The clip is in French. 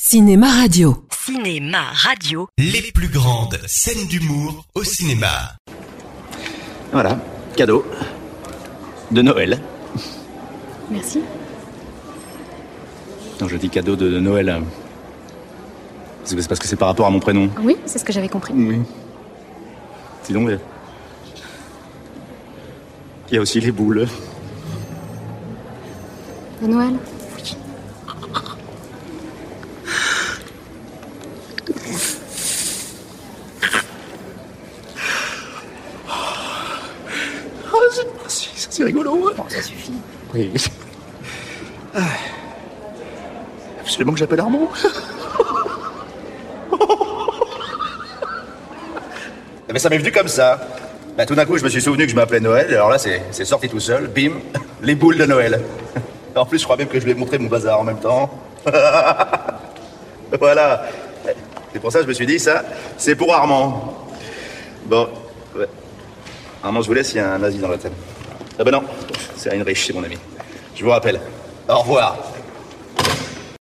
Cinéma Radio. Cinéma Radio. Les plus grandes scènes d'humour au cinéma. Voilà, cadeau de Noël. Merci. Non, je dis cadeau de, de Noël. parce que C'est parce que c'est par rapport à mon prénom. Oui, c'est ce que j'avais compris. Oui. Sinon, il y a aussi les boules. De Noël c'est rigolo. ça suffit. Oui. Ah. Absolument que j'appelle Armand. Mais ça m'est venu comme ça. Bah, tout d'un coup, je me suis souvenu que je m'appelais Noël, alors là, c'est c'est sorti tout seul. Bim, les boules de Noël. En plus, je crois même que je lui ai montré mon bazar en même temps. voilà. C'est pour ça que je me suis dit, ça, c'est pour Armand. Bon, ouais. Armand, je vous laisse, il y a un nazi dans l'hôtel. Ah ben non, c'est Heinrich, c'est mon ami. Je vous rappelle. Au revoir.